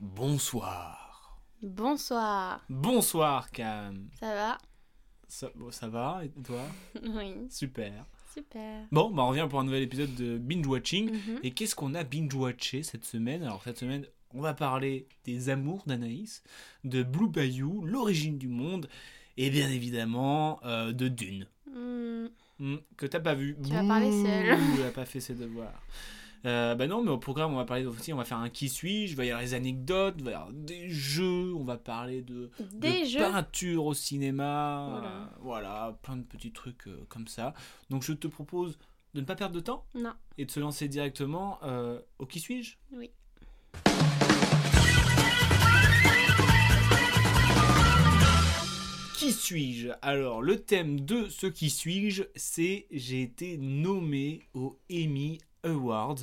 Bonsoir. Bonsoir. Bonsoir Cam. Ça va? Ça, va et toi? Oui. Super. Super. Bon, bah on revient pour un nouvel épisode de Binge Watching. Mhm. Et qu'est-ce qu'on a binge watché cette semaine? Alors cette semaine, on va parler des amours d'Anaïs, de Blue Bayou, l'origine du monde, et bien évidemment euh, de Dune. Hmm, Hmm, que t'as pas vu. Tu vas parler seul. Pas fait ses devoirs. Euh, bah non, mais au programme, on va parler aussi, on va faire un qui suis-je, il va y avoir les anecdotes, il va y avoir des jeux, on va parler de, Des de jeux peinture au cinéma, Voilà. euh, voilà, plein de petits trucs euh, comme ça. Donc je te propose de ne pas perdre de temps Non. et de se lancer directement euh, au qui suis-je? Oui. Qui suis-je? Alors, le thème de ce qui suis-je, c'est j'ai été nommé au Emmy Awards.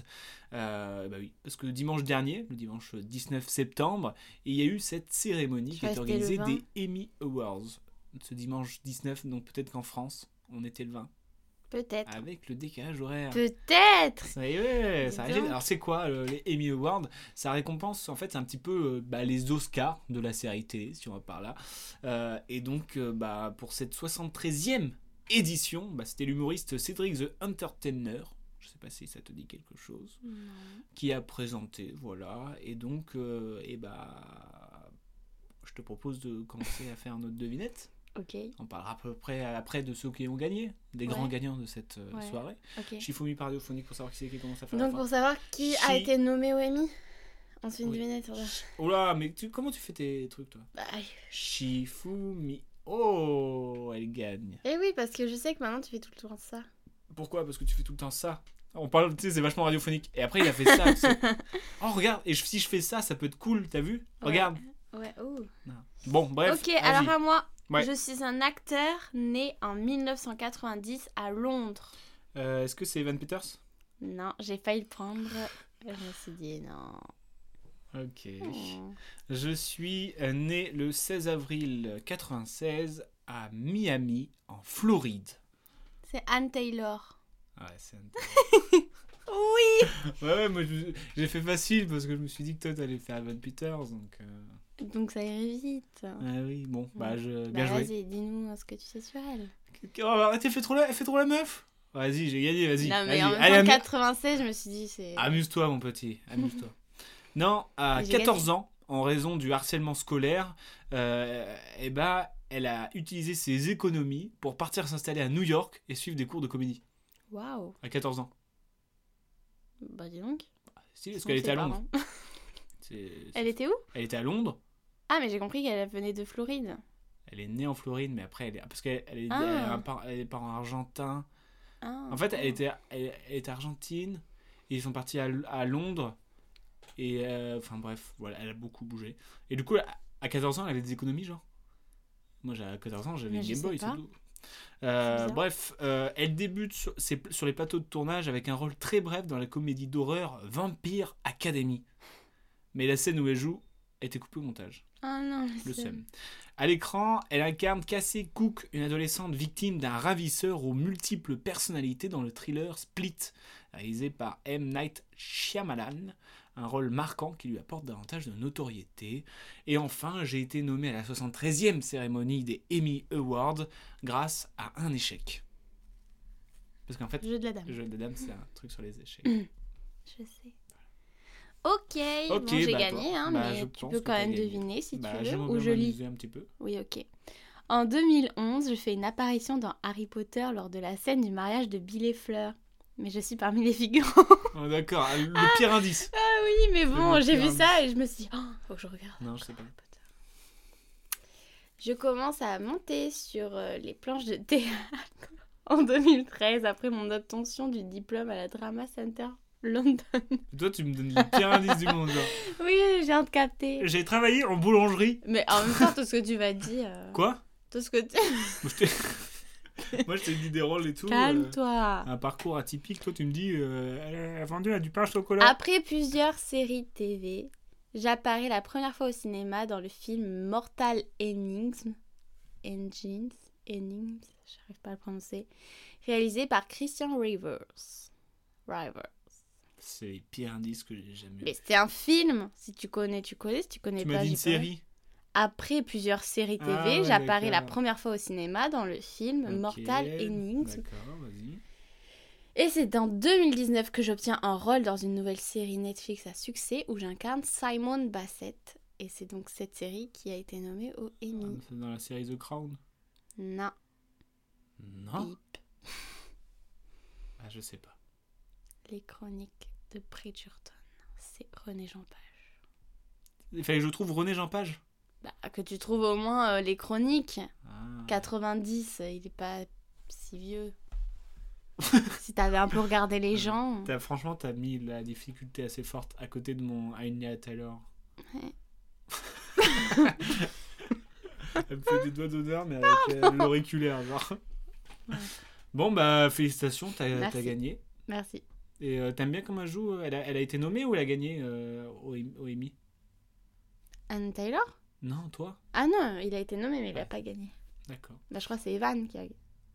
Euh, bah oui, parce que dimanche dernier, le dimanche 19 septembre, il y a eu cette cérémonie qui est organisée le 20. des Emmy Awards. Ce dimanche 19, donc peut-être qu'en France, on était le 20. Peut-être. Avec le décalage horaire. Peut-être Ça y est, ça arrive. Alors c'est quoi euh, les Emmy Awards? Ça récompense en fait un petit peu euh, bah, les Oscars de la série télé si on va par là. Euh, et donc bah, pour cette 73e édition, bah, c'était l'humoriste Cédric the Entertainer. Je sais pas si ça te dit quelque chose. Qui a présenté, voilà. Et donc, euh, et bah, je te propose de commencer à faire notre devinette. Ok. On parlera à peu près après de ceux qui ont gagné, des Ouais. grands gagnants de cette euh, Ouais. soirée. Ok. Shifumi pour savoir qui c'est qui commence à faire Donc pour savoir qui a été nommé au Emmy On se fait une Oui. devinette sur. Oh là, mais tu- comment tu fais tes trucs toi? Bah, Shifumi. Oh, elle gagne. Eh oui, parce que je sais que maintenant tu fais tout le temps ça. Pourquoi? Parce que tu fais tout le temps ça. On parle, tu sais, c'est vachement radiophonique. Et après, il a fait ça. oh, regarde, et je- si je fais ça, ça peut être cool, t'as vu? Regarde. Ouais, ouh. Bon, bref. ok, alors à moi. Ouais. Je suis un acteur né en 1990 à Londres. Euh, Est-ce que c'est Evan Peters? Non, j'ai failli le prendre. Je me suis dit non. Ok. Hmm. Je suis euh, né le 16 avril 96 à Miami, en Floride. C'est Anne Taylor. Ouais, c'est un- Oui Ouais, ouais, moi je- j'ai fait facile parce que je me suis dit que toi t'allais faire Evan Peters, donc. euh, Donc ça irait vite. Ah oui, bon, bah je. Bah Bien joué. vas-y, dis-nous ce que tu sais sur elle. Oh, arrête, elle fait trop la, fait trop la meuf? Vas-y, j'ai gagné, vas-y. Non, mais en temps, amu- 96, je me suis dit, c'est. Amuse-toi, mon petit, amuse-toi. non, à J'ai 14 ans, en raison du harcèlement scolaire, euh, eh ben, elle a utilisé ses économies pour partir s'installer à New York et suivre des cours de comédie. Waouh À 14 ans. Bah dis donc. Si, parce qu'elle était à Londres. C'est- Elle était où? Elle était à Londres. Ah, mais j'ai compris qu'elle venait de Floride. Elle est née en Floride, mais après, elle est... parce qu'elle elle est, Ah. elle des parents argentins. Ah, En fait, elle était, elle, elle était argentine et ils sont partis à, à Londres. Et euh, enfin bref, voilà, elle a beaucoup bougé. Et du coup, à, à 14 ans, elle avait des économies, genre. Moi, à 14 ans, j'avais une Game Boy, c'est tout. Euh, bref, euh, elle débute sur, les plateaux de tournage avec un rôle très bref dans la comédie d'horreur Vampire Academy. Mais la scène où elle joue a été coupée au montage. Ah non, Le seum. À l'écran, elle incarne Cassie Cook, une adolescente victime d'un ravisseur aux multiples personnalités dans le thriller Split, réalisé par M. Night Shyamalan, un rôle marquant qui lui apporte davantage de notoriété. Et enfin, j'ai été nommé à la 73e cérémonie des Emmy Awards grâce à un échec. Parce qu'en fait, Jeu de la dame. le jeu de dame, c'est un truc sur les échecs. Je sais. Ok, Ok, bon, j'ai bah, gagné, toi. hein, Bah, je mais tu peux quand même deviner si Bah, tu veux. Ou je lis. un petit peu. Oui, ok. En 2011, je fais une apparition dans Harry Potter lors de la scène du mariage de Bill et Fleur. Mais je suis parmi les figurants. Oh, D'accord, le pire indice. ah oui, mais bon, le j'ai pire vu ça et je me suis dit, oh, faut que je regarde. Non, je sais pas. Je commence à monter sur euh, les planches de théâtre en 2013 après mon obtention du diplôme à la Drama Center London. Toi, tu me donnes les pires indices du monde. genre. Oui, j'ai viens de capter. J'ai travaillé en boulangerie. Mais en même temps, tout ce que tu m'as dit. euh, Quoi? Tout ce que tu. Moi, je t'ai- Moi, je t'ai dit des rôles et tout. euh, Calme-toi. un parcours atypique. Toi, tu me dis, euh, elle a vendu à du pain au chocolat. Après plusieurs séries TV, j'apparais la première fois au cinéma dans le film Mortal Engines. Engines. Engines. J'arrive pas à le prononcer. Réalisé par Christian Rivers. Rivers. C'est les pires indices que j'ai jamais. Mais c'était un film. Si tu connais, tu connais. Si tu connais Tu pas, m'as dit une série. Après plusieurs séries TV, Ah ouais, j'apparais la première fois au cinéma dans le film Mortal vas-y. Et c'est en 2019 que j'obtiens un rôle dans une nouvelle série Netflix à succès où j'incarne Simon Bassett. Et c'est donc cette série qui a été nommée au Ah, Emmy. C'est dans la série The Crown. Non, Non. bip. Ah, je sais pas. Les chroniques de Bridgerton. C'est René Jean Page. Il fallait que je trouve René Jean Page. Bah, que tu trouves au moins euh, les chroniques. Ah. 90, euh, il est pas si vieux. si t'avais un peu regardé les gens. T'as- franchement, t'as mis la difficulté assez forte à côté de mon Anya Taylor. Ouais. Elle me fait des doigts d'honneur, mais avec euh, l'auriculaire, genre. Ouais. Bon, bah, félicitations, t'as gagné. Merci. Et euh, t'aimes bien comment elle joue? Elle a, elle a été nommée ou elle a gagné euh, au, au Emmy? Anne Taylor? Non, toi Ah non, il a été nommé, mais il a Ouais. pas gagné. D'accord. Bah, je crois que c'est Evan qui a.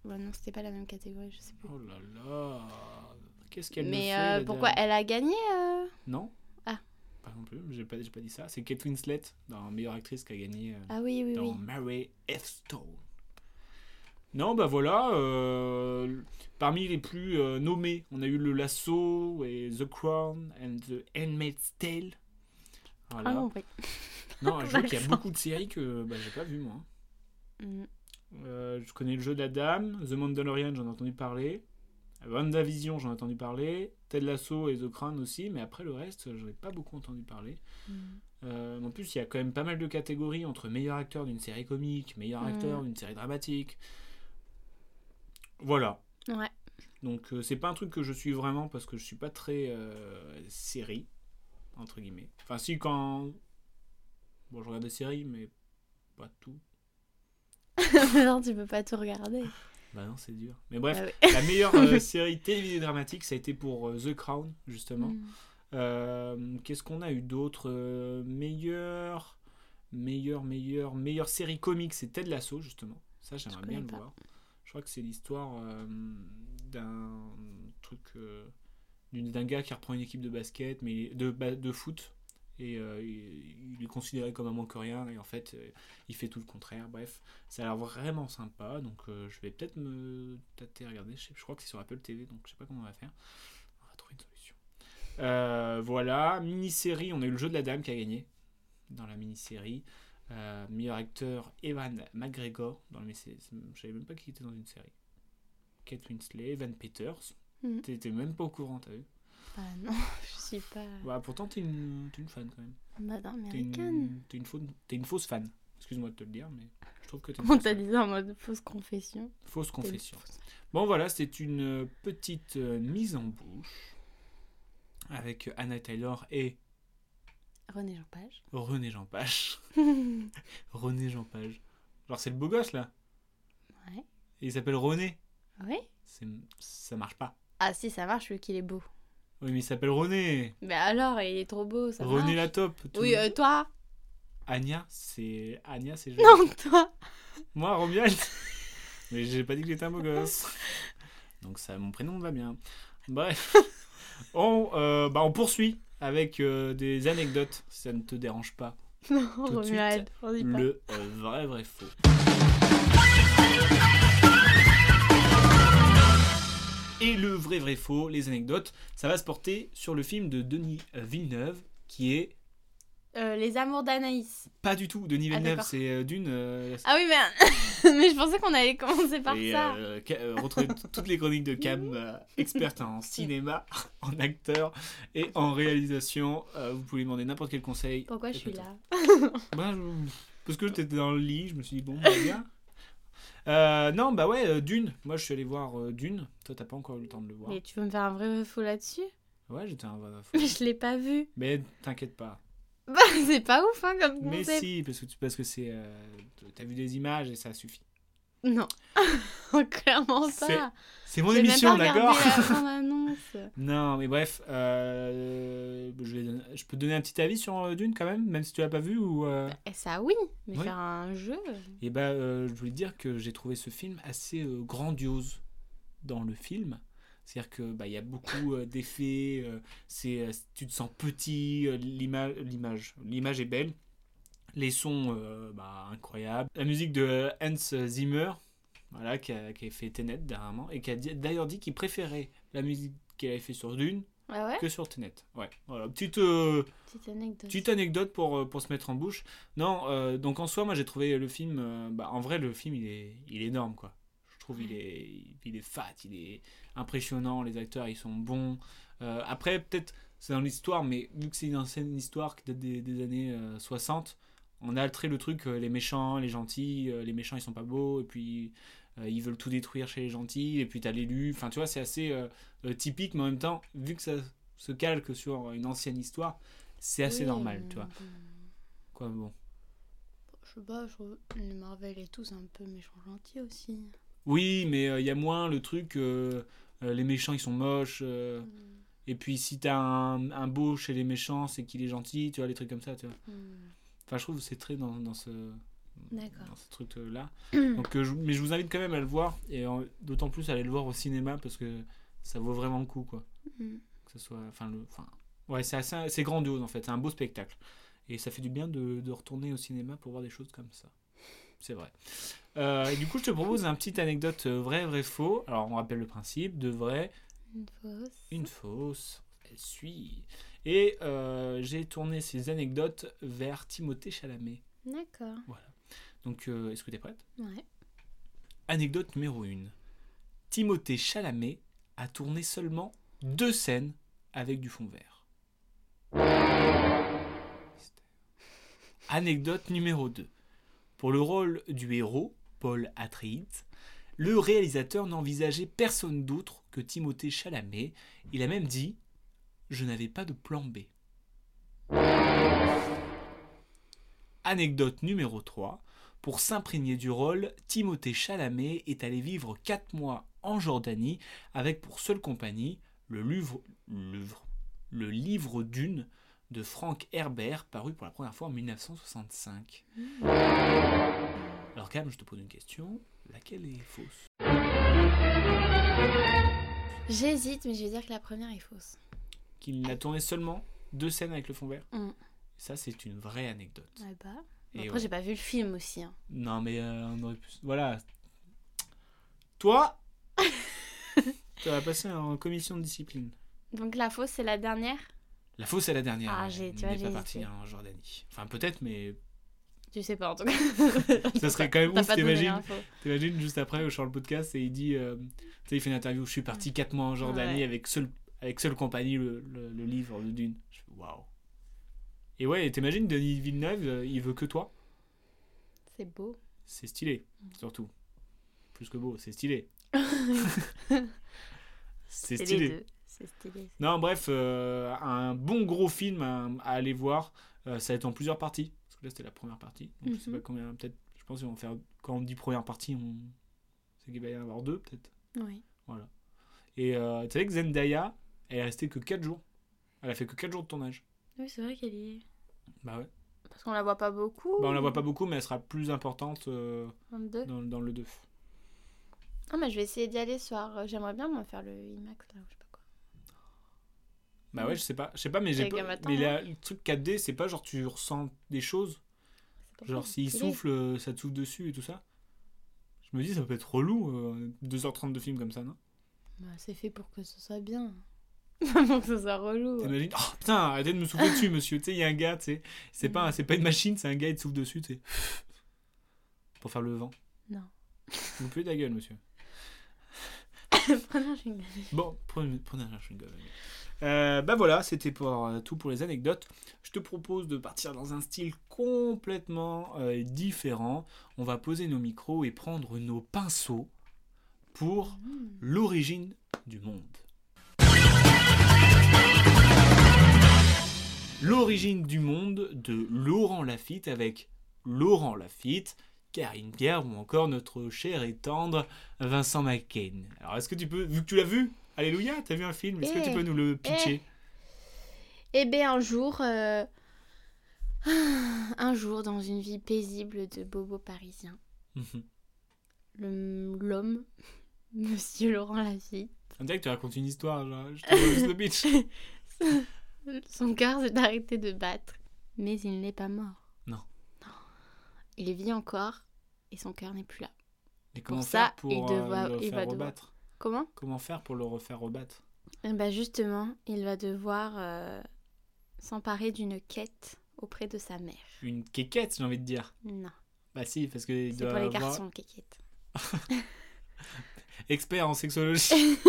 Ouais, non, c'était pas la même catégorie, je sais plus. Oh là là Qu'est-ce qu'elle Mais fait euh, pourquoi elle a gagné euh? Non Ah. Pas non plus, j'ai pas, pas dit ça. C'est Kate Winslet, dans meilleure actrice, qui a gagné euh, Ah oui, oui, dans oui. Mary F. Stone. Non, bah voilà. euh, parmi les plus euh, nommés, on a eu Le Lasso et The Crown and The Handmaid's Tale. Voilà. Ah non, oui. non, je vois qu'il y a beaucoup de séries que bah, j'ai pas vues moi. Mm. Euh, je connais le jeu dame, The Mandalorian, j'en ai entendu parler. WandaVision, j'en ai entendu parler. Ted Lasso et The Crown aussi, mais après le reste, j'en ai pas beaucoup entendu parler. Mm. Euh, en plus, il y a quand même pas mal de catégories entre meilleur acteur d'une série comique, meilleur Mm. acteur d'une série dramatique. Voilà. Ouais. Donc, euh, c'est pas un truc que je suis vraiment parce que je suis pas très série, entre guillemets. Enfin, si, quand. Bon, je regarde des séries, mais pas tout. non, tu peux pas tout regarder. Bah non, c'est dur. Mais bref, Ah oui. la meilleure euh, série télévisée dramatique, ça a été pour euh, The Crown, justement. Mm. Euh, Qu'est-ce qu'on a eu d'autre Euh, Meilleur, meilleur, meilleur, meilleure série comique, c'est Ted Lasso, justement. Ça, j'aimerais bien le voir. Je crois que c'est l'histoire d'un truc, d'une- d'un gars qui reprend une équipe de basket, mais de, de foot. Et euh, il, est considéré comme un manque rien, et en fait, euh, il fait tout le contraire. Bref, ça a l'air vraiment sympa, donc euh, je vais peut-être me tâter à regarder. Je, sais- je crois que c'est sur Apple TV, donc je sais pas comment on va faire. On va trouver une solution. Euh, voilà, mini-série, on a eu le jeu de la dame qui a gagné dans la mini-série. Euh, meilleur acteur Evan McGregor dans le je savais même pas qu'il était dans une série. Kate Winslet, Evan Peters. Mhm. T'étais même pas au courant, t'as vu? Ah non, je suis pas. Ouais, pourtant t'es une, t'es une fan quand même. Bah non, T'es une, t'es une, fausse, t'es une fausse fan. Excuse-moi de te le dire, mais je trouve que t'es une On t'a dit ça en mode fausse confession. Fausse confession. fausse- Bon voilà, c'est une euh, petite euh, mise en bouche avec Anna Taylor et René Jean Page. René Jean Page. ouais. René Jean Page. Genre c'est le beau gosse là. Et il s'appelle René. Oui C'est- Ça marche pas. Ah si, ça marche vu qu'il est beau. Oui mais il s'appelle René. Mais alors, il est trop beau, ça René marche. la top. Oui, euh, toi Anya, c'est Anya, c'est joli. Non, toi Moi, Romuald. Mais j'ai pas dit que j'étais un beau gosse. Donc ça, mon prénom va bien. Bref. On, euh, bah, on poursuit avec euh, des anecdotes, si ça ne te dérange pas. Non, de suite, Romuald, on dit pas. Le vrai, vrai faux. Et le vrai, vrai faux, les anecdotes, ça va se porter sur le film de Denis Villeneuve, qui est Euh, les amours d'Anaïs. pas du tout Denis Ah, Villeneuve, c'est euh, d'une. euh, Ah oui, mais... mais je pensais qu'on allait commencer par Et ça. t- toutes les chroniques de Cam, experte en cinéma, en acteur et en réalisation. Vous pouvez demander n'importe quel conseil. Pourquoi je suis là bah, je- Parce que t'étais dans le lit, je me suis dit, bon, bah, bien. Euh, non, bah ouais, euh, Dune. Moi, je suis allé voir euh, Dune. Toi, t'as pas encore eu le temps de le voir. Mais tu veux me faire un vrai faux là-dessus? Ouais, j'étais un vrai fou. Mais je l'ai pas vu. Mais t'inquiète pas. Bah, c'est pas ouf, hein, comme Mais concept. si, parce que, parce que c'est. euh, T'as vu des images et ça suffit. Non. Clairement pas. C'est mon émission, d'accord. Non, mais bref, euh, je, vais donner- je peux te donner un petit avis sur euh, Dune quand même, même si tu l'as pas vu ou. euh, Et ça, oui. Mais Oui. faire un jeu. Et bah, euh, je voulais dire que j'ai trouvé ce film assez grandiose dans le film. C'est-à-dire que bah il y a beaucoup d'effets, c'est tu te sens petit, l'ima- l'image l'image est belle, les sons euh, bah, incroyables, la musique de Hans Zimmer, voilà qui a, qui a fait Tenet dernièrement et qui a d'ailleurs dit qu'il préférait la musique qu'il avait fait sur Dune Ah ouais? que sur Tenet. Ouais, voilà petite euh, Petite anecdote. Petite anecdote pour, euh, pour se mettre en bouche. Non, euh, donc en soi, moi j'ai trouvé le film. bah, en vrai, le film il est, il est énorme quoi. Je trouve il est, il est fat, il est impressionnant. Les acteurs ils sont bons. Après, peut-être c'est dans l'histoire, mais vu que c'est une ancienne histoire qui date des, des années euh, 60, on a altéré le truc euh, les méchants, les gentils. euh, les méchants ils sont pas beaux, et puis euh, ils veulent tout détruire chez les gentils, et puis t'as l'élu. Enfin, tu vois, c'est assez euh, typique, mais en même temps, vu que ça se calque sur une ancienne histoire, c'est assez Oui, normal, tu vois. bon. Quoi, bon. Je sais pas, je les Marvel et tout, c'est un peu méchant gentil aussi. Oui, mais il y a moins le truc, les méchants ils sont moches, Mm. et puis si t'as un, un beau chez les méchants, c'est qu'il est gentil, tu vois, les trucs comme ça, tu vois. Mm. Enfin, je trouve que c'est très dans, dans ce, D'accord. dans ce truc-là. Donc, euh, je- mais je vous invite quand même à le voir, et d'autant plus à aller le voir au cinéma, parce que ça vaut vraiment le coup, quoi. Mm. Que ce soit, enfin, le, enfin, ouais, c'est assez, c'est grandiose en fait, c'est un beau spectacle. Et ça fait du bien de, de retourner au cinéma pour voir des choses comme ça. C'est vrai. Euh, et du coup, je te propose une petite anecdote euh, vrai, vrai, faux. Alors, on rappelle le principe de vrai, Une fausse. une fausse. Elle suit. Et euh, j'ai tourné ces anecdotes vers Timothée Chalamet. D'accord. Donc, euh, est-ce que tu es prête? Ouais. Anecdote numéro 1. Timothée Chalamet a tourné seulement deux scènes avec du fond vert. Anecdote numéro 2. Pour le rôle du héros, Paul Atreides, le réalisateur n'envisageait personne d'autre que Timothée Chalamet. Il a même dit Je n'avais pas de plan B. Anecdote numéro 3. Pour s'imprégner du rôle, Timothée Chalamet est allé vivre 4 mois en Jordanie avec pour seule compagnie le livre, le livre d'une de Frank Herbert paru pour la première fois en 1965. Alors Cam, je te pose une question. Laquelle est fausse? J'hésite, mais je vais dire que la première est fausse. Qu'il n'a tourné seulement deux scènes avec le fond vert Mm. Ça, c'est une vraie anecdote. Ouais, bah. Et Après, ouais. j'ai pas vu le film aussi. hein. Non, mais euh, on aurait pu... Voilà. Toi, tu vas passer en commission de discipline. Donc la fausse, c'est la dernière? La fausse, c'est la dernière. Ah, j'ai- tu vois, n'est pas parti hésité. en Jordanie. Enfin, peut-être, mais Je sais pas en tout cas. ça serait quand même ouf. T'imagines, t'imagines juste après, au le podcast, et il dit, euh, tu sais, il fait une interview. Je suis parti 4 mois en Jordanie Ouais. avec seul, avec seule compagnie le, le, le livre de Dune. Waouh. Et ouais, et t'imagines, Denis Villeneuve, euh, il veut que toi? C'est beau. C'est stylé, surtout. Plus que beau, c'est stylé. c'est stylé. stylé. Non, bref, euh, un bon gros film à, à aller voir. Euh, ça va être en plusieurs parties. Parce que là, c'était la première partie. Donc, je sais Mhm. pas combien, peut-être. Je pense qu'ils vont faire. Quand on dit première partie, on... c'est qu'il va y en avoir deux, peut-être. Oui. Et euh, tu savais que Zendaya, elle est restée que 4 jours. Elle a fait que 4 jours de tournage. Oui, c'est vrai qu'elle y est. Bah ouais. Parce qu'on la voit pas beaucoup. Bah, on la voit pas beaucoup, mais elle sera plus importante euh, 22. dans, dans le 2. Ah, mais je vais essayer d'y aller ce soir. J'aimerais bien moi faire le IMAX là, ou je sais pas quoi. Bah ouais, je sais pas. Je sais pas, mais j'ai pas. mais la- le truc 4D, c'est pas genre tu ressens des choses. Genre, s'il souffle, euh, ça te souffle dessus et tout ça. Je me dis, ça peut être relou, euh, 2h30 de film comme ça, non? Bah, c'est fait pour que ce soit bien. Pour que ce soit relou. T'imagines? Oh putain, arrêtez de me souffler dessus, monsieur. Tu sais, il y a un gars, tu sais. C'est pas, c'est pas une machine, c'est un gars, il te souffle dessus, tu sais. Pour faire le vent. Non. Vous puez ta gueule, monsieur. Prenez un chewing-gum. Bon, prenez, prenez un chewing-gum. Euh, bah voilà, c'était pour euh, tout pour les anecdotes. Je te propose de partir dans un style complètement euh, différent. On va poser nos micros et prendre nos pinceaux pour Mmh. l'origine du monde. L'origine du monde de Laurent Lafitte avec Laurent Lafitte, Karine Pierre ou encore notre cher et tendre Vincent McCain. Alors est-ce que tu peux, vu que tu l'as vu, Alléluia, t'as vu un film, est-ce que tu Eh, peux nous le pitcher? Eh bien, un jour, euh, un jour, dans une vie paisible de bobo parisien, Mhm. l'homme, Monsieur Laurent Lafitte, On dirait que tu racontes une histoire, genre, je te le pitch. son cœur s'est arrêté de battre, mais il n'est pas mort. Non. Il vit encore et son cœur n'est plus là. Et comment ça, faire pour il euh, devra- le il va faire devoir- rebattre? Comment? Comment faire pour le refaire rebattre? Eh ben justement, il va devoir euh, s'emparer d'une quête auprès de sa mère. Une quéquette, j'ai envie de dire. Non, Bah si, parce que il c'est doit pour les avoir garçons, quéquette. expert en sexologie.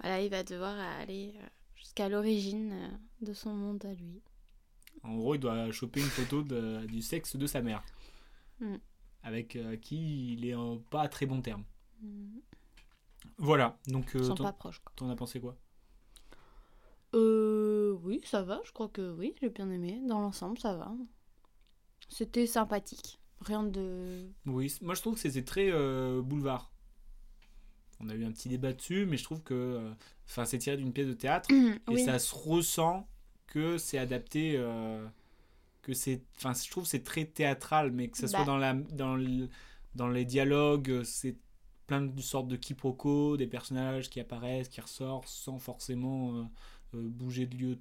Voilà, il va devoir aller euh, jusqu'à l'origine euh, de son monde à lui. En gros, il doit choper une photo de- du sexe de sa mère. Mm. Avec euh, qui il est en pas à très bon terme. Mm. Voilà, donc Ils euh, sont t'en pas proches. Quoi. t'en as pensé quoi? Euh, oui, ça va, je crois que oui, j'ai bien aimé. Dans l'ensemble, ça va. C'était sympathique. Rien de. Oui, moi je trouve que c'était très euh, boulevard. On a eu un petit débat dessus, mais je trouve que euh, enfin c'est tiré d'une pièce de théâtre et oui. ça se ressent que c'est adapté euh, que c'est enfin je trouve que c'est très théâtral mais que ça soit Bah. dans la dans le- dans les dialogues c'est plein de sortes de quiproquos des personnages qui apparaissent qui ressortent sans forcément euh, euh, bouger de lieu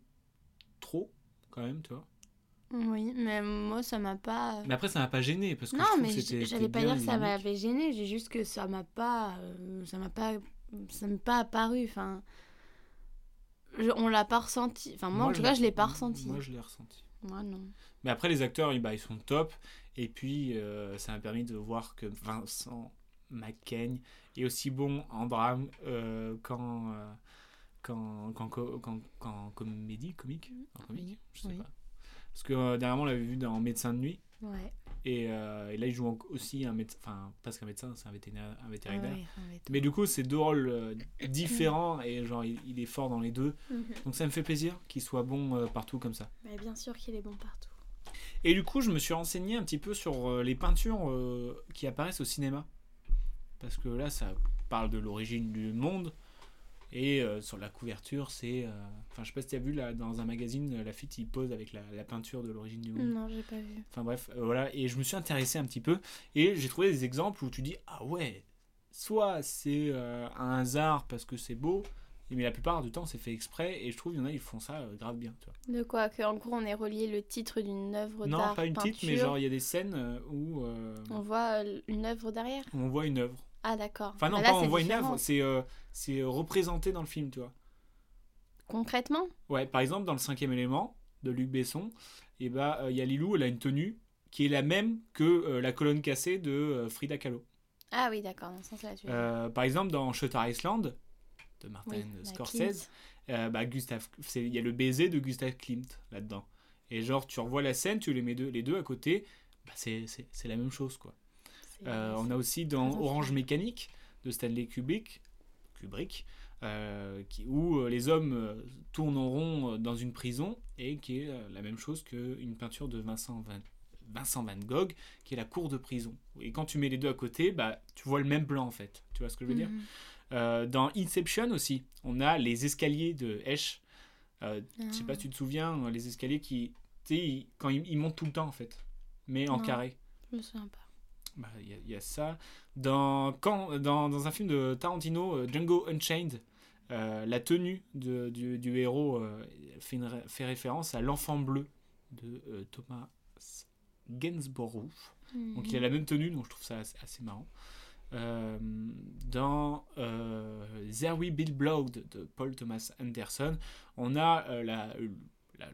trop quand même tu vois Oui, mais moi, ça m'a pas. mais après ça m'a pas gêné parce que Non, mais que j'allais pas dire que ça m'avait gêné, j'ai juste que ça m'a pas. euh, ça m'a pas. Ça m'est pas apparu. Enfin. je- on l'a pas ressenti. Enfin, moi, en tout cas, je l'ai pas ressenti. moi je l'ai ressenti Moi, non. Mais après, les acteurs, ils, bah, ils sont top. Et puis, euh, ça m'a permis de voir que Vincent McCain est aussi bon en drame euh, qu'en euh, qu'en co- qu'en- qu'en comédie, comique. En comique, Oui, je sais oui. pas. Parce que euh, dernièrement, on l'avait vu dans Médecin de nuit. Ouais. Et, euh, et là, il joue aussi un médecin, enfin, pas qu'un médecin, c'est un vétérinaire. Un vétérinaire. Ouais. Mais du coup, c'est deux rôles euh, différents et genre, il, il est fort dans les deux. Mhm. Donc, ça me fait plaisir qu'il soit bon euh, partout comme ça. Mais bien sûr qu'il est bon partout. Et du coup, je me suis renseigné un petit peu sur les peintures qui apparaissent au cinéma. Parce que là, ça parle de l'origine du monde. Et euh, sur la couverture, c'est. euh, Enfin, je sais pas si tu as vu, là, dans un magazine, euh, Lafitte, il pose avec la, la peinture de l'origine du monde. Non, j'ai pas vu. Enfin, bref, voilà. Et je me suis intéressé un petit peu. Et j'ai trouvé des exemples où tu dis Ah ouais, soit c'est un hasard parce que c'est beau. Mais la plupart du temps, c'est fait exprès. Et je trouve qu'il y en a, ils font ça euh, grave bien. Tu vois. De quoi? Que en gros, on est relié le titre d'une œuvre Non, d'art. pas une titre, mais genre, il y a des scènes où. euh, On voit une œuvre derrière on voit une œuvre. Ah, d'accord. Enfin non, Bah là, pas on c'est voit une œuvre, c'est euh, c'est euh, représenté dans le film, tu vois. Concrètement? Ouais, par exemple dans le cinquième élément de Luc Besson, et bah euh, il y a Lilou, elle a une tenue qui est la même que euh, la colonne cassée de euh, Frida Kahlo. Ah oui, d'accord, dans ce sens-là, tu. Euh, par exemple dans Shutter Island de Martin Oui, Scorsese, euh, bah, Gustave, il y a le baiser de Gustave Klimt là-dedans. Et genre tu revois la scène, tu les mets deux, les deux à côté, bah, c'est la même chose quoi. Euh, on a aussi dans Orange. Mécanique de Stanley Kubrick, Kubrick euh, qui, où euh, les hommes tournent en rond dans une prison et qui est la même chose qu'une peinture de Vincent Van, Vincent Van Gogh qui est la cour de prison. Et quand tu mets les deux à côté, bah, tu vois le même plan en fait. Tu vois ce que je veux dire? Mhm. Euh, Dans Inception aussi, on a les escaliers de Esch. Euh, Je sais pas Ah. si tu te souviens, les escaliers qui, tu sais, quand ils, ils montent tout le temps en fait, mais en Non. carré. Je me souviens pas. Bah, Il y, a- il y a ça. Dans, quand, dans, dans un film de Tarantino, euh, Django Unchained, euh, la tenue de- du, du héros euh, fait, une fait référence à l'enfant bleu de euh, Thomas Gainsborough. Donc il a la même tenue, donc je trouve ça assez, assez marrant. Dans There Will Be Blood de Paul Thomas Anderson, on a la, la,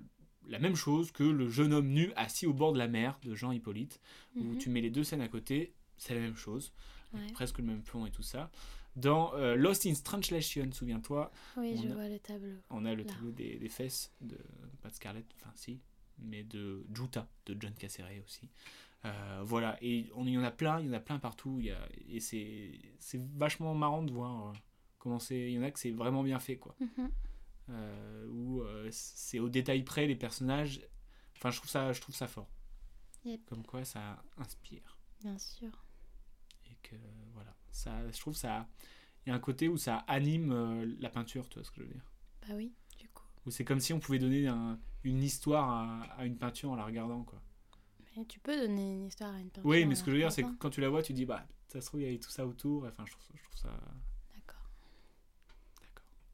la même chose que le jeune homme nu assis au bord de la mer de Jean Hippolyte, où Mhm. tu mets les deux scènes à côté, c'est la même chose, Ouais. presque le même plan et tout ça. Dans euh, Lost in Translation, souviens-toi, Oui, on je a- vois le tableau. on a le Là. tableau des, des fesses de pas de Scarlett, enfin si, mais de Juta de John Cassere aussi. Euh, voilà, et on il y en a plein, il y en a plein partout. Il y a, et c'est c'est vachement marrant de voir euh, comment c'est. Il y en a que c'est vraiment bien fait quoi. Mhm. Où euh, c'est au détail près les personnages. Enfin, je trouve ça, je trouve ça fort. Yep. Comme quoi, ça inspire. Bien sûr. Et que voilà, ça, je trouve ça. Il y a un côté où ça anime euh, la peinture, tu vois ce que je veux dire. Bah oui, du coup. Où c'est comme si on pouvait donner un- une histoire à, à une peinture en la regardant, quoi. Mais tu peux donner une histoire à une peinture. Oui, mais ce que je veux dire, c'est que quand tu la vois, tu dis, bah, ça se trouve, il y avait tout ça autour. Enfin, je trouve, je trouve ça.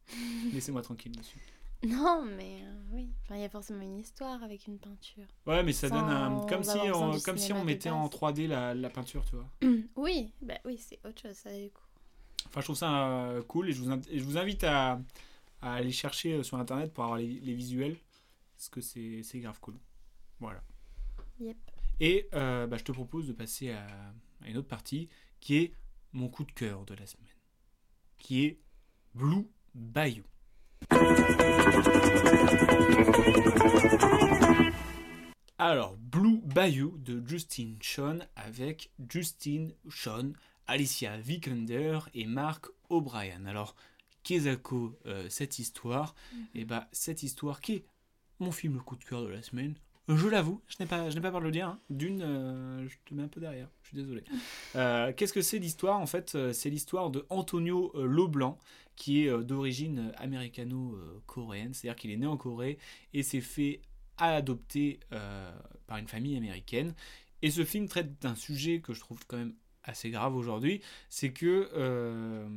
Laissez-moi tranquille, monsieur. Non, mais euh, oui. Enfin, il y a forcément une histoire avec une peinture. Ouais, mais ça donne un. Comme si, on, comme si on mettait en base. 3D la, la peinture, tu vois. oui, bah oui, c'est autre chose, ça, du coup. Enfin, je trouve ça euh, cool et je vous, in- et je vous invite à, à aller chercher euh, sur internet pour avoir les, les visuels. Parce que c'est c'est grave cool. Voilà. Yep. Et euh, bah, je te propose de passer à, à une autre partie qui est mon coup de cœur de la semaine. Qui est Blue Bayou. Alors, Blue Bayou de Justin Sean avec Justin Sean, Alicia Vikander et Mark O'Brien. Alors, qu'est-ce euh, cette histoire Et bah, cette histoire qui est mon film le coup de cœur de la semaine. Je l'avoue, je n'ai pas, je n'ai pas peur de le dire. hein. D'une, euh, je te mets un peu derrière. Je suis désolé. Euh, Qu'est-ce que c'est l'histoire En fait, euh, c'est l'histoire de Antonio Leblanc, qui est d'origine américano-coréenne. C'est-à-dire qu'il est né en Corée et s'est fait adopter par une famille américaine. Et ce film traite d'un sujet que je trouve quand même assez grave aujourd'hui. C'est que euh,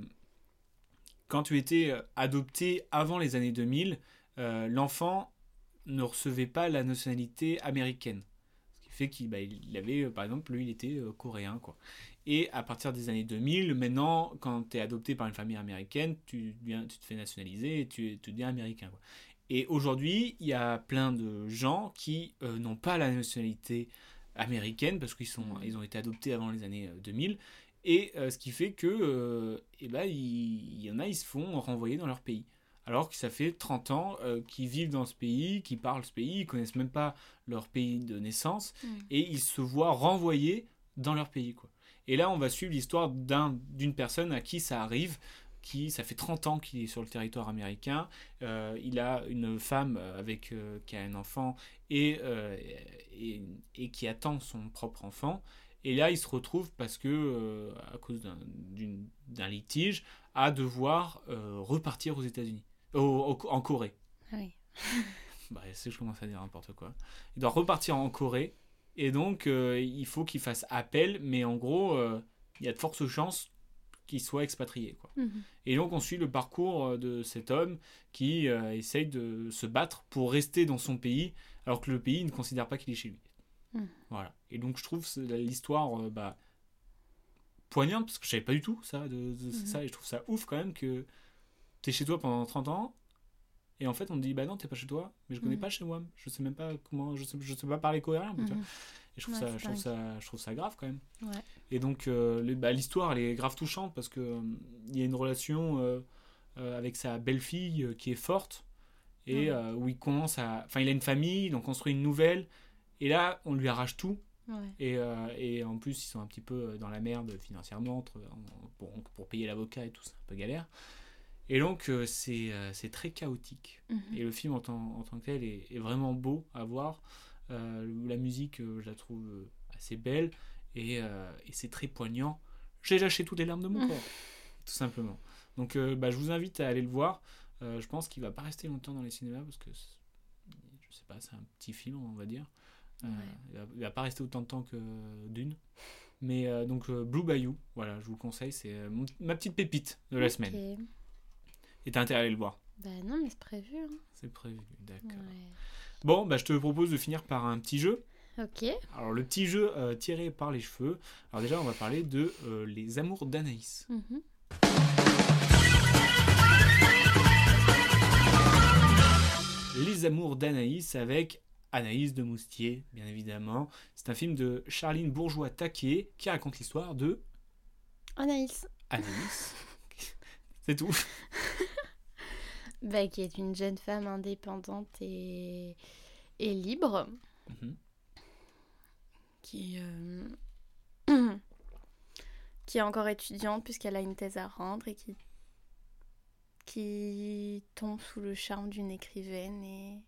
quand tu étais adopté avant les années 2000, euh, l'enfant ne recevait pas la nationalité américaine. Ce qui fait qu'il bah, avait, euh, par exemple, lui, il était euh, coréen. Quoi. Et à partir des années 2000, maintenant, quand tu es adopté par une famille américaine, tu, te fais nationaliser et tu, deviens américain. Et aujourd'hui, il y a plein de gens qui euh, n'ont pas la nationalité américaine parce qu'ils sont, ils ont été adoptés avant les années euh, 2000. Et ce qui fait que, ben, y en a, ils se font renvoyer dans leur pays. Alors que ça fait 30 ans euh, qu'ils vivent dans ce pays, qu'ils parlent ce pays, ils connaissent même pas leur pays de naissance, Mm. et ils se voient renvoyés dans leur pays. Quoi. Et là, on va suivre l'histoire d'un- d'une personne à qui ça arrive, qui ça fait 30 ans qu'il est sur le territoire américain. Euh, il a une femme euh, avec euh, qui a un enfant et, et, et qui attend son propre enfant. Et là, il se retrouve parce que, euh, à cause d'un d'une- d'un litige, à devoir euh, repartir aux États-Unis, au- au- en Corée. Ah oui. Bah, c'est je commence à dire n'importe quoi. Il doit repartir en Corée et donc euh, il faut qu'il fasse appel, mais en gros, euh, il y a de fortes chances qu'il soit expatrié. Quoi. Mhm. Et donc on suit le parcours euh, de cet homme qui euh, essaye de se battre pour rester dans son pays, alors que le pays ne considère pas qu'il est chez lui. Mhm. Voilà. Et donc je trouve l'histoire bah, poignante, parce que je savais pas du tout ça, de, de- Mhm. ça, et je trouve ça ouf quand même que tu es chez toi pendant 30 ans, et en fait on te dit bah non t'es pas chez toi, mais je connais Mhm. pas chez moi, je sais même pas comment, je sais, je sais pas parler vois. Mhm. Et je trouve, Ouais, ça, je, trouve ça, je trouve ça grave quand même. Ouais. Et donc, euh, bah, l'histoire, elle est grave touchante parce que euh, il y a une relation euh, euh, avec sa belle-fille qui est forte et Ouais. où il commence à. Enfin, il a une famille, il en construit une nouvelle. Et là, on lui arrache tout. Et, et en plus, ils sont un petit peu dans la merde financièrement entre- en- pour, pour payer l'avocat et tout, c'est un peu galère. Et donc, euh, c'est euh, c'est très chaotique. Mhm. Et le film en tant, en tant que tel est, est vraiment beau à voir. Euh, la musique, je la trouve assez belle et, et c'est très poignant. J'ai lâché toutes les larmes de mon corps, tout simplement. Donc, bah, je vous invite à aller le voir. Je pense qu'il va pas rester longtemps dans les cinémas parce que je sais pas, c'est un petit film, on va dire. Ouais. il, va, il va pas rester autant de temps que Dune. Mais donc Blue Bayou, voilà, je vous le conseille, c'est ma petite pépite de la semaine. Et t'as intérêt à aller le voir. Bah non, mais c'est prévu. Hein. C'est prévu, d'accord. Ouais. Bon, bah, je te propose de finir par un petit jeu. Ok. Alors, le petit jeu euh, tiré par les cheveux. Alors, déjà, on va parler de euh, Les Amours d'Anaïs. Mhm. Les Amours d'Anaïs avec Anaïs de Moustier, bien évidemment. C'est un film de Charline Bourgeois-Taquet qui raconte l'histoire de Anaïs, Anaïs. C'est tout. bah, qui est une jeune femme indépendante et, et libre, Mhm. qui, euh, qui est encore étudiante puisqu'elle a une thèse à rendre et qui qui tombe sous le charme d'une écrivaine et,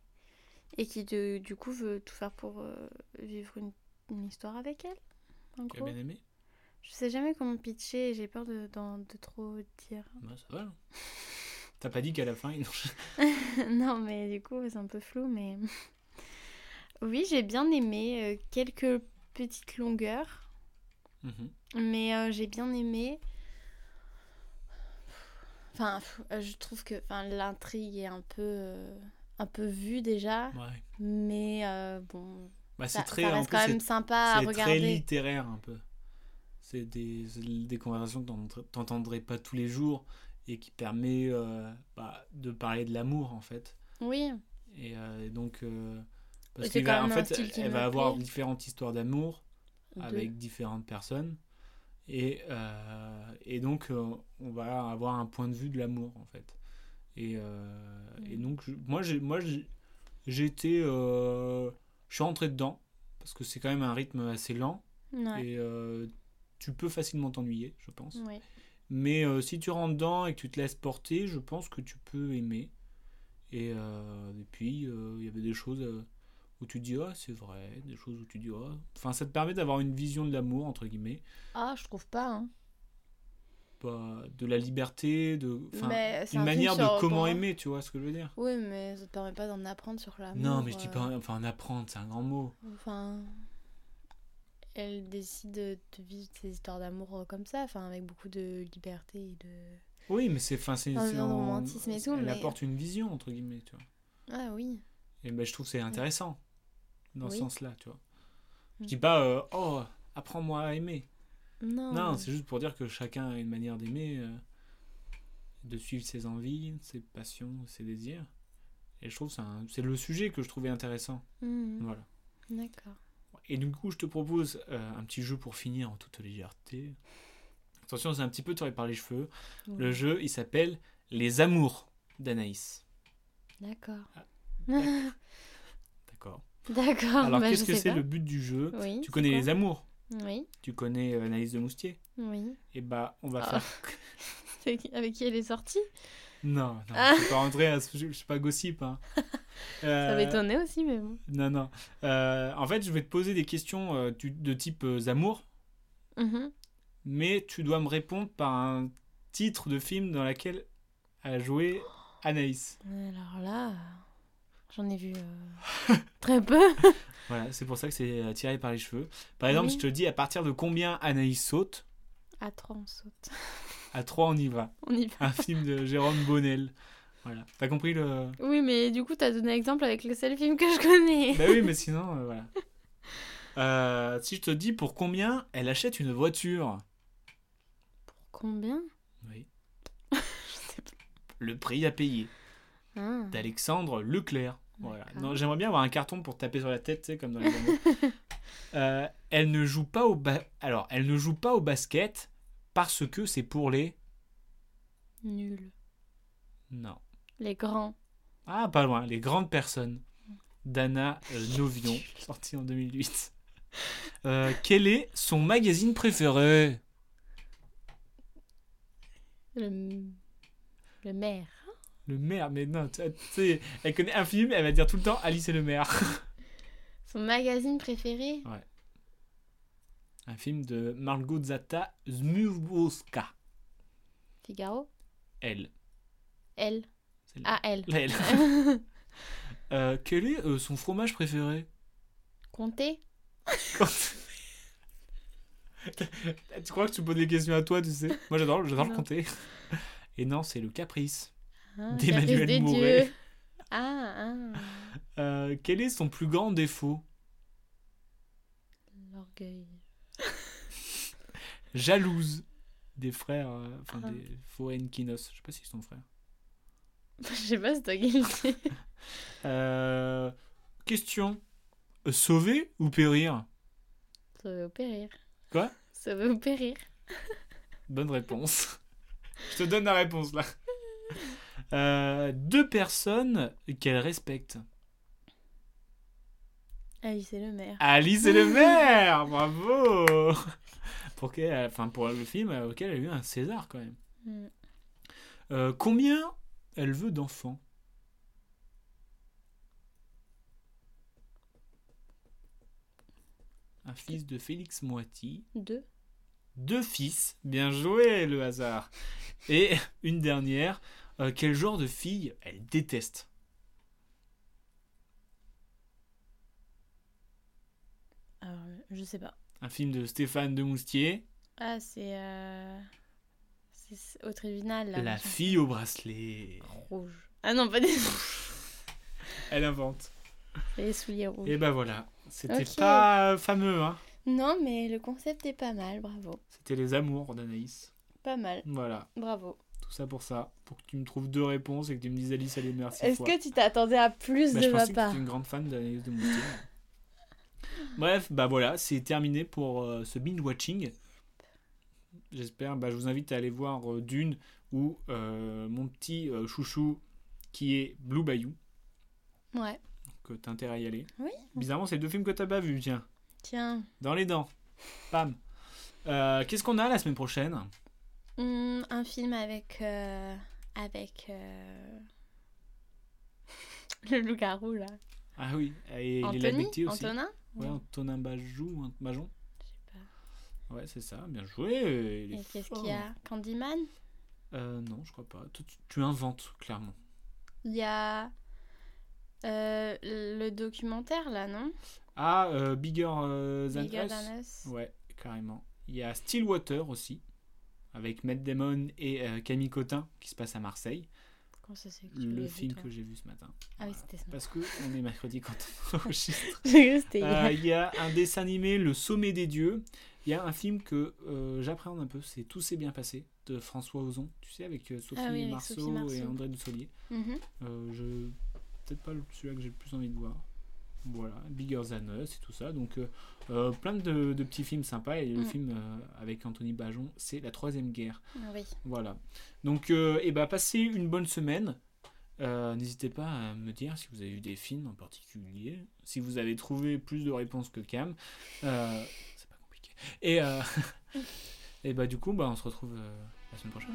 et qui de- du coup veut tout faire pour euh, vivre une, une histoire avec elle. En Tu as gros. bien aimé Je sais jamais comment pitcher et j'ai peur de, d'en- de trop dire. Bah, ça va. T'as pas dit qu'à la fin, ils non, mais du coup, c'est un peu flou, mais. Oui, j'ai bien aimé euh, quelques petites longueurs, Mhm. mais euh, j'ai bien aimé. Enfin, euh, je trouve que enfin, l'intrigue est un peu, euh, un peu vue déjà, Ouais. mais euh, bon, Bah, c'est très, ça reste quand même sympa à c'est très regarder. littéraire un peu. C'est des, des conversations que t'entendrais pas tous les jours et qui permet euh, bah, de parler de l'amour en fait. Oui, Et, euh, donc, euh, parce qu'en un fait, elle va avoir différentes histoires d'amour avec différentes personnes. Et, et donc, on va avoir un point de vue de l'amour, en fait. Et, et Mm. donc, je- moi, j'ai, moi euh, je suis rentré dedans, parce que c'est quand même un rythme assez lent. ouais. Et euh, tu peux facilement t'ennuyer, je pense. oui. Mais euh, si tu rentres dedans et que tu te laisses porter, je pense que tu peux aimer. Et, euh, et puis, euh, il y avait des choses où tu dis, ah, c'est vrai, des choses où tu dis, ah. Enfin, ça te permet d'avoir une vision de l'amour, entre guillemets, Ah, je trouve pas. Hein. de la liberté, de. Mais une un manière de comment aimer, tu vois ce que je veux dire? Oui, mais ça te permet pas d'en apprendre sur l'amour. Non, mais je dis pas. Enfin, en apprendre, c'est un grand mot. Enfin, elle décide de, vivre ses histoires d'amour euh, comme ça, enfin avec beaucoup de liberté et de. Oui, mais c'est. Enfin, c'est. Romantisme et tout, Elle mais- apporte une vision, entre guillemets, tu vois. Ah oui. Et ben, je trouve que c'est intéressant dans ce sens-là, tu vois. Je Mm. dis pas, euh, oh, apprends-moi à aimer. Non. Non, c'est juste pour dire que chacun a une manière d'aimer, euh, de suivre ses envies, ses passions, ses désirs. Et je trouve que c'est le sujet que je trouvais intéressant. Mhm. Voilà. D'accord. Et du coup, je te propose euh, un petit jeu pour finir en toute légèreté. Attention, c'est un petit peu tiré par les cheveux. Le jeu, il s'appelle Les Amours d'Anaïs. D'accord. D'accord. D'accord. Alors, bah, qu'est-ce que c'est le but du jeu? Oui. Tu connais les amours? Oui. Tu connais euh, Anaïs de Moustier? Oui. Et bah, on va Ah. faire Avec qui elle est sortie? Non, non, Ah. je suis pas rentré à ce je suis pas gossip. Hein. Ça Euh, m'étonnait aussi, mais bon. Non, non. Euh, en fait, je vais te poser des questions euh, de type amour, Mhm. mais tu dois me répondre par un titre de film dans lequel a joué Anaïs. Alors là, j'en ai vu euh, très peu. Voilà, c'est pour ça que c'est tiré par les cheveux. Par exemple, Oui. je te dis à partir de combien Anaïs saute? À 3, on saute. À 3, on y va. On y va. Un film de Jérôme Bonnel. Voilà. T'as compris le. Oui, mais du coup, t'as donné exemple avec le seul film que je connais. bah oui, mais sinon, euh, voilà. Euh, si je te dis pour combien elle achète une voiture? Combien? Oui. Je sais pas. Le prix à payer. Ah. d'Alexandre Leclerc. Voilà. Non, j'aimerais bien avoir un carton pour taper sur la tête, tu sais, comme dans les. Euh, elle ne joue pas au ba- alors, elle ne joue pas au basket parce que c'est pour les Nul. non. Les grands. Ah, pas loin, les grandes personnes. Dana euh, Novion, sorti en 2008. Euh, quel est son magazine préféré? Le, le maire. Le maire, mais non, tu sais, elle connaît un film, elle va dire tout le temps Alice et le maire. Son magazine préféré? Un film de Margot Zata Zmurowska. Figaro? Elle. Elle. C'est Ah, elle. La. Euh, quel est euh, son fromage préféré? Comté Tu crois que tu poses des questions à toi, tu sais? Moi j'adore, j'adore le compter. Et non, c'est le caprice. Ah, D'Emmanuel Mouret. Ah, ah. Euh, quel est son plus grand défaut? L'orgueil. Jalouse. Des frères, enfin des Foenkinos. Je sais pas si c'est ton frère. Je sais pas, c'est toi qui le dis. Euh, question. Euh, sauver ou périr Sauver ou périr. Quoi? Sauver ou périr. Bonne réponse. Je te donne la réponse là. Euh, deux personnes qu'elle respecte. Alice et le maire. Alice et le maire Bravo pour, enfin, pour le film auquel elle a eu un César quand même. Mm. Euh, combien elle veut d'enfants Un fils de Félix Moiti. Deux. Deux fils. Bien joué, le hasard. Et une dernière. euh, quel genre de fille elle déteste? Alors, je sais pas. Un film de Stéphane Demoustier. Ah, c'est. Euh... Au tribunal, là. La machin. fille au bracelet. Rouge. Ah non, pas des. Elle invente. les souliers rouges. Et ben voilà. C'était pas euh, fameux, hein. Non, mais le concept est pas mal, bravo. C'était les amours d'Anaïs. Pas mal, Voilà. bravo. Tout ça pour ça. Pour que tu me trouves deux réponses et que tu me dises Alice, allez, merci. Est-ce que tu t'attendais à plus Bah, de je ma pensais que part tu es une grande fan d'Anaïs de Moustier. Bref, bah voilà, c'est terminé pour euh, ce binge watching. J'espère, bah, je vous invite à aller voir euh, Dune ou euh, mon petit euh, chouchou qui est Blue Bayou, Ouais. que t'as intérêt à y aller. Oui. Bizarrement, c'est deux films que t'as pas vus, tiens. Tiens. Dans les dents. Pam. Euh, Qu'est-ce qu'on a la semaine prochaine? Hmm, un film avec. euh, Avec. euh, Le loup-garou, là. Ah oui, et Anthony aussi. Antonin? Ouais, Antonin Bajou, Bajon. Ouais, c'est ça, bien joué. il est Et qu'est-ce fort. qu'il y a? Candyman? Euh, non, je crois pas. Tu inventes, clairement. Il y a. euh, le documentaire, là, non? Ah, euh, Bigger euh, Than Bigger Us. Than Us. Ouais, carrément. Il y a Stillwater aussi, avec Matt Damon et euh, Camille Cotin, qui se passe à Marseille. Comment ça c'est que tu l'as Le film que j'ai vu ce matin. Ah oui, c'était ça. Parce que on est mercredi quand on enregistre. Euh. Il y a un dessin animé, Le Sommet des Dieux. Il y a un film que euh, j'appréhende un peu, c'est Tout s'est bien passé, de François Ozon, tu sais, avec euh, Sophie, Ah oui, avec Marceau Sophie Marceau. et André Dussolier. Mhm. Euh, je peut-être pas celui-là que j'ai le plus envie de voir. Voilà, Bigger Than Us et tout ça. Donc euh, euh, plein de, de petits films sympas. Et le Mm. film euh, avec Anthony Bajon, c'est La Troisième Guerre. Oui. Voilà. Donc, euh, eh ben, passez une bonne semaine. N'hésitez pas à me dire si vous avez vu des films en particulier, si vous avez trouvé plus de réponses que Cam. C'est pas compliqué. Et, et bah du coup, bah, on se retrouve la semaine prochaine.